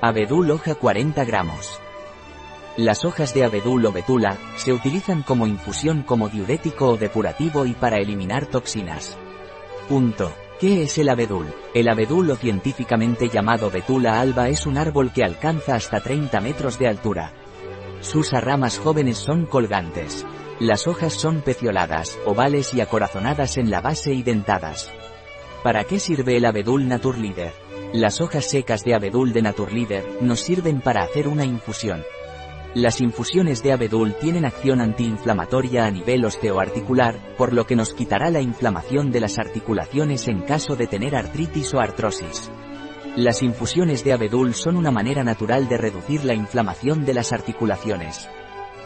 Abedul hoja 40 gramos. Las hojas de abedul o betula, se utilizan como infusión como diurético o depurativo y para eliminar toxinas. Punto. ¿Qué es el abedul? El abedul o científicamente llamado betula alba es un árbol que alcanza hasta 30 metros de altura. Sus ramas jóvenes son colgantes. Las hojas son pecioladas, ovales y acorazonadas en la base y dentadas. ¿Para qué sirve el abedul Naturleader? Las hojas secas de abedul de Naturleader nos sirven para hacer una infusión. Las infusiones de abedul tienen acción antiinflamatoria a nivel osteoarticular, por lo que nos quitará la inflamación de las articulaciones en caso de tener artritis o artrosis. Las infusiones de abedul son una manera natural de reducir la inflamación de las articulaciones.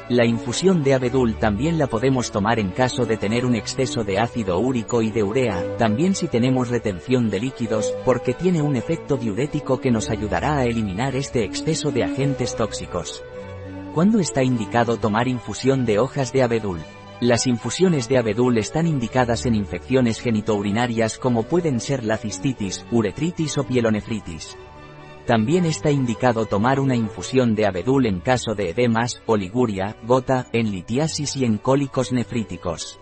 La infusión de abedul también la podemos tomar en caso de tener un exceso de ácido úrico y de urea, también si tenemos retención de líquidos, porque tiene un efecto diurético que nos ayudará a eliminar este exceso de agentes tóxicos. ¿Cuándo está indicado tomar infusión de hojas de abedul? Las infusiones de abedul están indicadas en infecciones genitourinarias como pueden ser la cistitis, uretritis o pielonefritis. También está indicado tomar una infusión de abedul en caso de edemas, oliguria, gota, en litiasis y en cólicos nefríticos.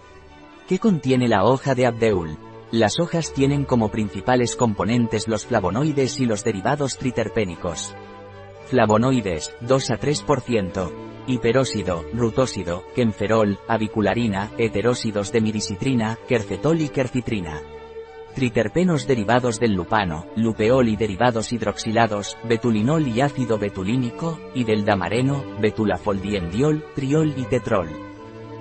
¿Qué contiene la hoja de abdeul? Las hojas tienen como principales componentes los flavonoides y los derivados triterpénicos. Flavonoides, 2 a 3%. Hiperóxido, rutósido, kenferol, avicularina, heterósidos de miricitrina, quercetol y quercitrina. Triterpenos derivados del lupano, lupeol y derivados hidroxilados, betulinol y ácido betulínico, y del damareno, betulafoldiendiol, triol y tetrol.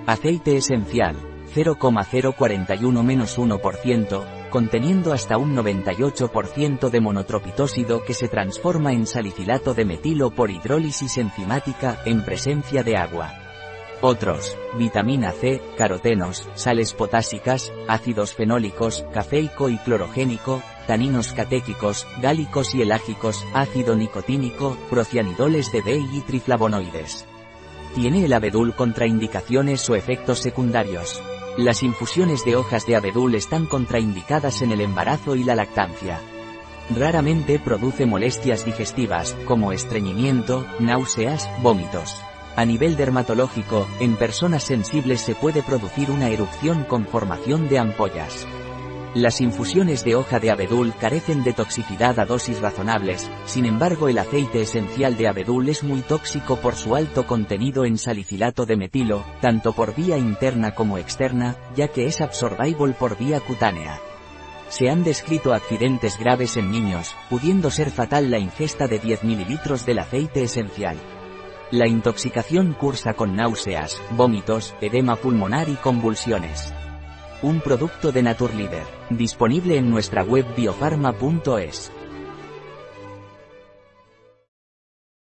Aceite esencial, 0,041-1%, conteniendo hasta un 98% de monotropitósido que se transforma en salicilato de metilo por hidrólisis enzimática, en presencia de agua. Otros, vitamina C, carotenos, sales potásicas, ácidos fenólicos, cafeico y clorogénico, taninos catéquicos, gálicos y elágicos, ácido nicotínico, procianidoles de B y triflavonoides. ¿Tiene el abedul contraindicaciones o efectos secundarios? Las infusiones de hojas de abedul están contraindicadas en el embarazo y la lactancia. Raramente produce molestias digestivas, como estreñimiento, náuseas, vómitos. A nivel dermatológico, en personas sensibles se puede producir una erupción con formación de ampollas. Las infusiones de hoja de abedul carecen de toxicidad a dosis razonables, sin embargo el aceite esencial de abedul es muy tóxico por su alto contenido en salicilato de metilo, tanto por vía interna como externa, ya que es absorbible por vía cutánea. Se han descrito accidentes graves en niños, pudiendo ser fatal la ingesta de 10 ml del aceite esencial. La intoxicación cursa con náuseas, vómitos, edema pulmonar y convulsiones. Un producto de Naturleader, disponible en nuestra web biofarma.es.